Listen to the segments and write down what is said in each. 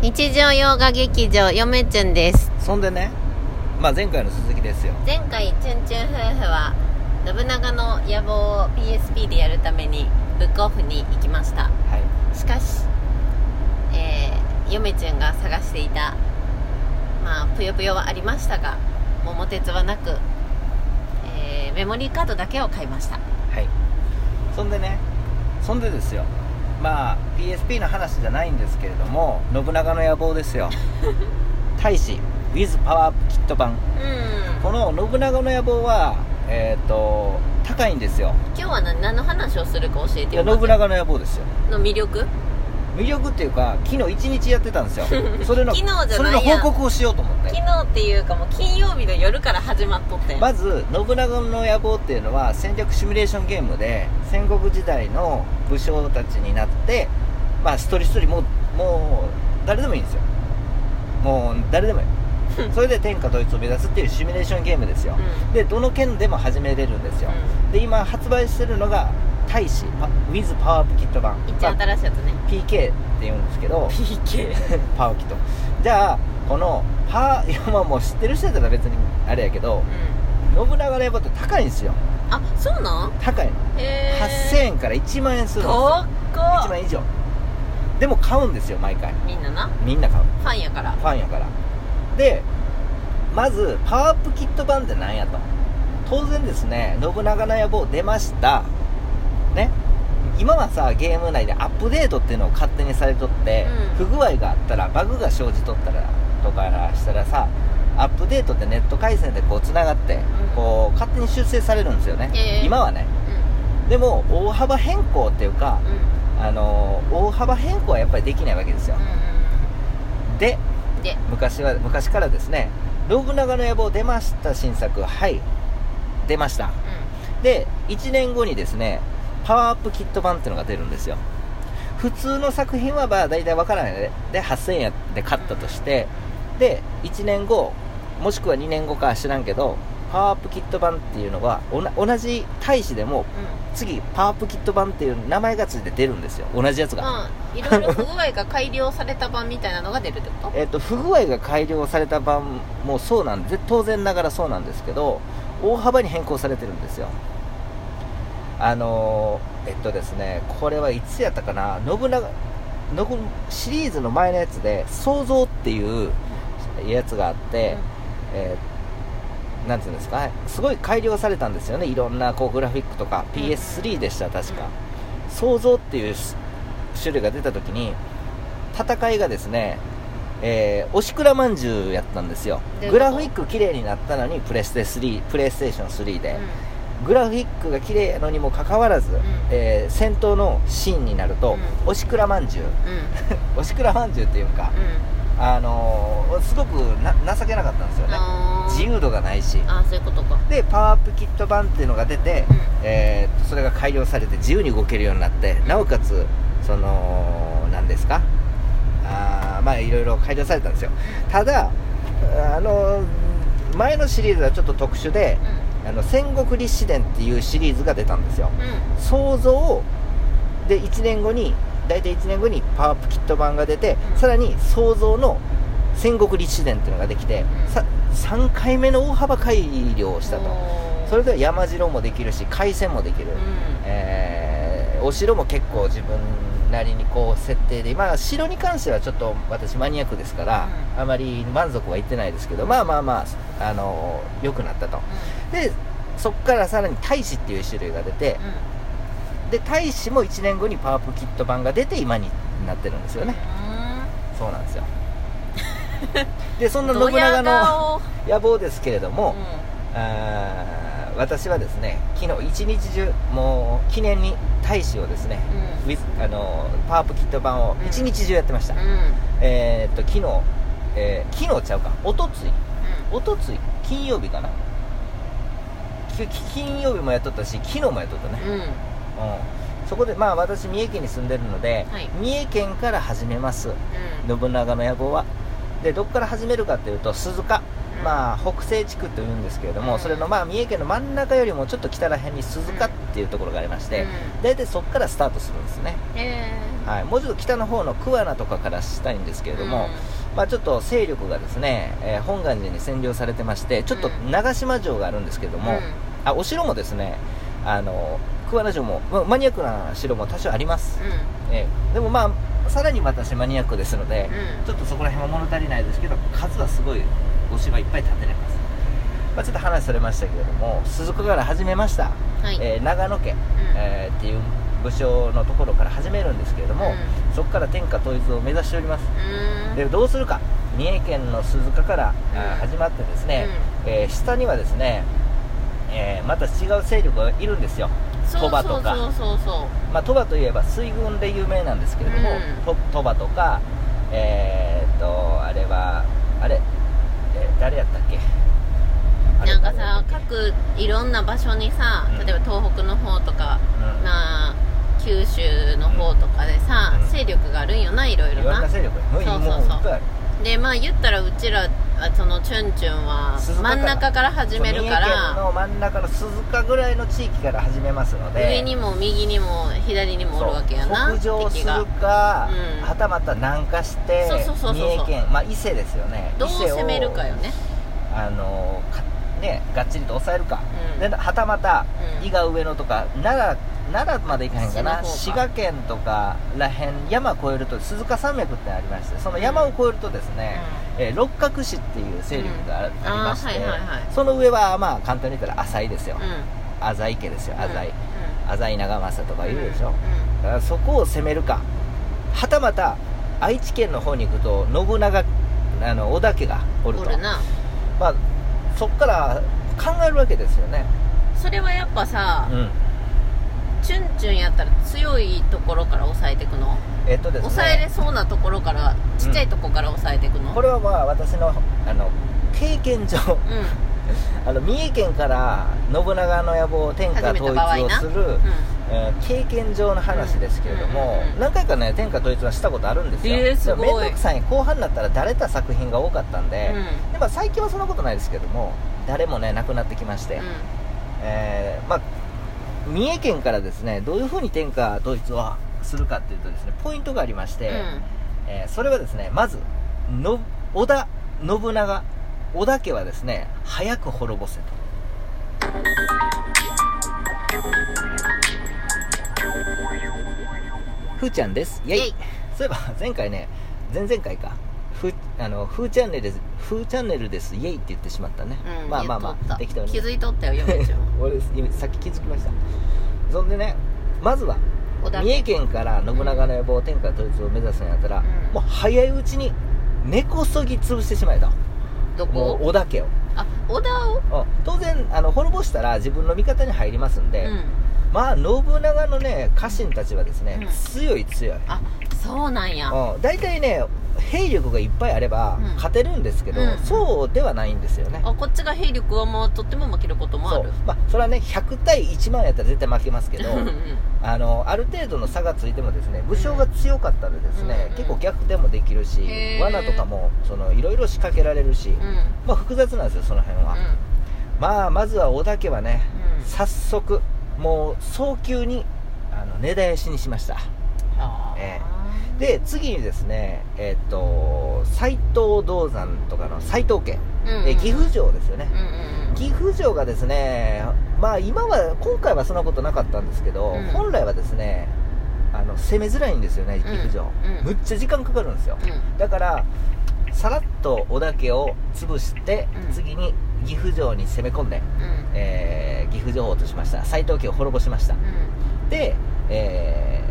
日常洋画劇場よめちゅんです。そんでね、まあ、前回の続きですよ。前回チュンチュン夫婦は信長の野望を PSP でやるためにブックオフに行きました。はい。しかしえー、よめちゅんが探していたまあぷよぷよはありましたが桃鉄はなく、えーメモリーカードだけを買いました。はい。そんでねそんでですよまあ PSP の話じゃないんですけれども信長の野望ですよ。大使 with パワーアップキット版。うん。この信長の野望はえっ、と高いんですよ。今日は何何の話をするか教えいてよ。や信長の野望ですよ。の魅力？魅力っていうか昨日一日やってたんですよ。それの昨日じゃそれのないや。ん報告をしようと思って。昨日っていうかもう金曜日の夜から始まっとってん。まず信長の野望っていうのは戦略シミュレーションゲームで戦国時代の武将たちになってまあ一人一人もうもう誰でもいいんですよ。もう誰でもいい。それで天下統一を目指すっていうシミュレーションゲームですよ、うん。でどの県でも始めれるんですよ、で今発売してるのが大使パ with パワーアップキット版。一番新しいやつね。PK って言うんですけど。PK パワーキットじゃあこのパワーいやまあもう知ってる人やったら別にあれやけどうん。信長の野望って高いんですよ。あそうなん？高いの。へえ8000円から1万円するんですよ高1っ万円以上。でも買うんですよ毎回。みんなな？みんな買う。ファンやから。ファンやから。でまずパワーアップキット版って何やと。当然ですね信長の野望出ました。ね今はさゲーム内でアップデートっていうのを勝手にされとって、うん。不具合があったらバグが生じとったらとかしたらさアップデートってネット回線でこうつながって、こう勝手に修正されるんですよね、へー今はね。でも大幅変更っていうかうん。うんあのー大幅変更はやっぱりできないわけですよ、うで昔は昔からですね信長の野望出ました新作はい。出ました。で1年後にですねパワーアップキット版っていうのが出るんですよ。普通の作品はまあ大体わからないでで8000円で買ったとしてで1年後もしくは2年後かは知らんけどパワーアップキット版っていうのは同じ大使でも次パワーアップキット版っていう名前がついて出るんですよ。同じやつが、うんいろいろ不具合が改良された版みたいなのが出るってこと？えっと不具合が改良された版もそうなんで当然ながらそうなんですけど大幅に変更されてるんですよあのーえっとですねこれはいつやったかな？信長信シリーズの前のやつで「創造」っていうやつがあって、えーなんていうんですか？すごい改良されたんですよね。いろんなこうグラフィックとか PS3 でした確か、創造っていう種類が出た時に戦いがですねえー、おしくらまんじゅうやったんですよ。グラフィック綺麗になったのにプレステ3プレイステーション3で、グラフィックが綺麗やのにもかかわらず、えー戦闘のシーンになると、うん。おしくらまんじゅう。うん。おしくらまんじゅうっていうか、うん。あのーすごくな情けなかったんですよね。自由度がないし。あーそういうことか。でパワーアップキット版っていうのが出て、うん。えーそれが改良されて自由に動けるようになってなおかつその何ですか？あーまあいろいろ改良されたんですよ。ただあの前のシリーズはちょっと特殊であの戦国立志伝っていうシリーズが出たんですよ。うん。うん創造で1年後に大体1年後にパワーアップキット版が出て、うん。さらに創造の戦国立志伝っていうのができて、うん。さ3回目の大幅改良をしたと。それでは山城もできるし海戦もできる、うん。えーお城も結構自分なりにこう設定でまあ城に関してはちょっと私マニアックですから、うん。あまり満足はいってないですけどまあまあまああの良くなったと。でそこからさらに大使っていう種類が出てで大使も1年後にパワープキット版が出て今になってるんですよね。そうなんですよ。でそんな信長の 野望ですけれども、あー私はですね昨日一日中もう記念に大使をですね、ウィズあのパワーアップキット版をうん。一日中やってました、えーっと昨日、えー昨日ちゃうか。おとついおとつい金曜日かな？き金曜日もやっとったし昨日もやっとったね、うん、そこでまあ私三重県に住んでるので、はい。三重県から始めます。信長の野望は。でどこから始めるかっていうと鈴鹿、うんまあ北西地区というんですけれども、うん。それのまあ三重県の真ん中よりもちょっと北ら辺に鈴鹿っていうところがありまして、大体そこからスタートするんですね。はい、もうちょっと北の方の桑名とかからしたいんですけれども、まあ、ちょっと勢力がですね、えー本願寺に占領されてましてちょっと長島城があるんですけれども、うん。あお城もですねあの桑名城も、まあマニアックな城も多少あります、えーでもまあさらに私マニアックですので、うん。ちょっとそこら辺は物足りないですけど数はすごいお城がいっぱい建てれます、まあ、ちょっと話されましたけれども鈴鹿から始めました、はい。えー長野家、えーっていう武将のところから始めるんですけれども、そこから天下統一を目指しております。うん。でどうするか。三重県の鈴鹿から、うん。始まってですね、えー下にはですね、えーまた違う勢力がいるんですよ。鳥羽とか。そうそうそう。まあ、鳥羽といえば水軍で有名なんですけれども、うん。と鳥羽とかえーっとあれはあれ、えー誰やったっけ？なんかさ各いろんな場所にさうん。例えば東北の方とか、うん。まあ九州の方とかでさ、うん。勢力があるんよないろいろな。勢力そうそうそう。でまあ言ったらうちらはそのチュンチュンは真ん中から始めるかそう三重県らの真ん中の鈴鹿ぐらいの地域から始めますので。上にも右にも左にもおるわけやな北上するか、うん。はたまた南下してそうそうそうそう。三重県まあ伊勢ですよね。どう伊勢を攻めるかよね。あのかねがっちりと抑えるか、うん。ではたまたうん。伊賀上野とか奈良奈良まで行かへんか。な滋賀県とからへん山越えると鈴鹿山脈ってありましてその山を越えるとですね、えー六角市っていう勢力があ,、りまして、あーはいはいはい。その上はまあ簡単に言ったら浅井ですよ、うん。うん浅井家ですよ浅井、うん。浅井長政とかいるでしょ、うん。だからそこを攻めるか。はたまた愛知県の方に行くと信長あの織田家がおると。まあそっから考えるわけですよね。それはやっぱさ、うんチュンチュンやったら強いところから抑えていくの、えっとですね。抑えれそうなところからちっちゃいところから抑えていくの、これはまあ私のあの経験上う あの三重県から信長の野望天下統一をする、んうん。えー経験上の話ですけれども、何回かね天下統一はしたことあるんですよ、えーすごい。面倒くさい後半になったらだれた作品が多かったんで,、うん。でまあ、最近はそんなことないですけども誰もねなくなってきまして、うん。えーまあ、三重県からですねどういうふうに天下統一をするかっていうとですねポイントがありまして、えーそれはですねまずの織田信長織田家はですね早く滅ぼせと。ふーちゃんです。イェイ。そういえば前回ね前々回かふあのふーチャンネルですふーチャンネルですイェイって言ってしまったね、うんまあまあまあ適当に気づいとったよ嫁ちゃん 俺今さっき気づきました。そんでねまずは三重県から信長の野望天下統一を目指すんやったら、うん。もう早いうちに根こそぎ潰してしまえと。どこ？織田家を。あ織田を？うん。当然あの滅ぼしたら自分の味方に入りますんで、うん。まあ信長のね家臣たちはですね、うん。強い強い、あそうなんや。うん、大体ね兵力がいっぱいあればうん。勝てるんですけど、うん。そうではないんですよね、あこっちが兵力はもうとっても負けることもあそう。るまあそれはね100対1万やったら絶対負けますけどうんうんあのある程度の差がついてもですね武将が強かったらですね、うん結構逆転もできるし、へー。罠とかもそのいろいろ仕掛けられるし、うん。まあ複雑なんですよその辺は、まあまずは織田家はね、うん。早速もう早急にあの根絶やしにしました。あー。えで次にですねえっ、と斎藤道山とかの斎藤家、うんうんえ岐阜城ですよね、うんうん岐阜城がですねまあ今は今回はそんなことなかったんですけど、うん。本来はですねあの攻めづらいんですよね岐阜城、うんうん。むっちゃ時間かかるんですよ、うん。だからさらっと織田家を潰して、うん。次に岐阜城に攻め込んで、うん。えー岐阜城を落としました。斎藤家を滅ぼしました、で、えー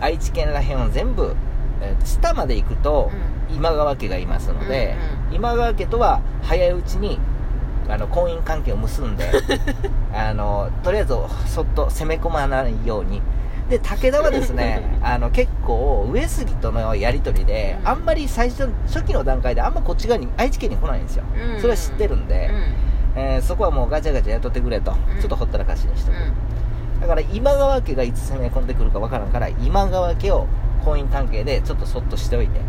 愛知県らへんを全部、えー下まで行くと、今川家がいますので、うん今川家とは早いうちにあの婚姻関係を結んで あのとりあえずそっと攻め込まないように。で武田はですね あの結構上杉とのやり取りで、うん。あんまり最初初期の段階であんまこっち側に愛知県に来ないんですよ、うん。うんそれは知ってるんで、えーそこはもうガチャガチャ雇ってくれと、うん。ちょっとほったらかしにしとく、うんだから今川家がいつ攻め込んでくるかわからんから今川家を婚姻関係でちょっとそっとしておいて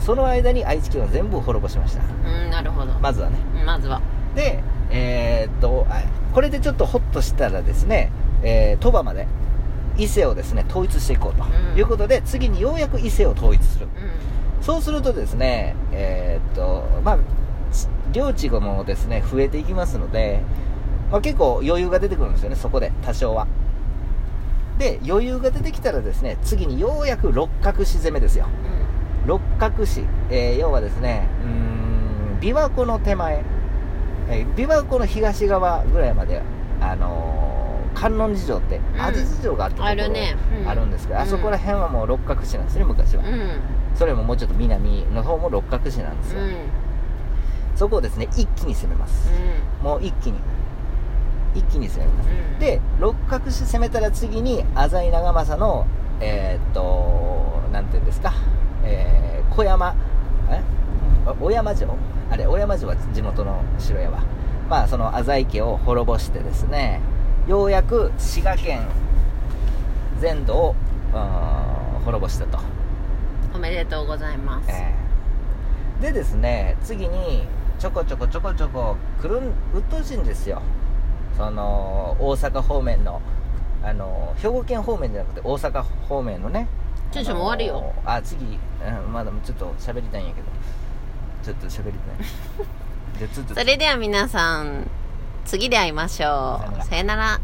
その間に愛知県を全部滅ぼしました。うんうんなるほど。まずはね。まずは。でえーっとあこれでちょっとホッとしたらですね、えー鳥羽まで伊勢をですね統一していこうとうん。いうことで、次にようやく伊勢を統一する。うん。そうするとですねえーっとまあ領地がもですね増えていきますので、まあ、結構余裕が出てくるんですよねそこで多少はで余裕が出てきたらですね次にようやく六角市攻めですよ。六角市、えー要はですねうーん琵琶湖の手前、えー琵琶湖の東側ぐらいまであのー観音寺城ってん。安土寺城があったところあるね。うん。あるんですけど、あうん。そこら辺はもう六角市なんですね昔は、うん。うんそれももうちょっと南の方も六角市なんですよ、うん。そこをですね一気に攻めます、もう一気に一気に攻めます、うんで六角市攻めたら次に浅井長政のえーっとなんていうんですかえー小山え小山城？あれ小山城は地元の城やわ。まあその浅井家を滅ぼしてですねようやく滋賀県全土をうん滅ぼしたと。おめでとうございます。えー。でですね次にちょこちょこちょこちょこ来るんうっとうしいんですよその大阪方面のあの兵庫県方面じゃなくて大阪方面のね。ちょちょもう終わるよ。あ次、うん、まだちょっと喋りたいんやけど。ちょっと喋りたい それでは皆さん次で会いましょう。さよなら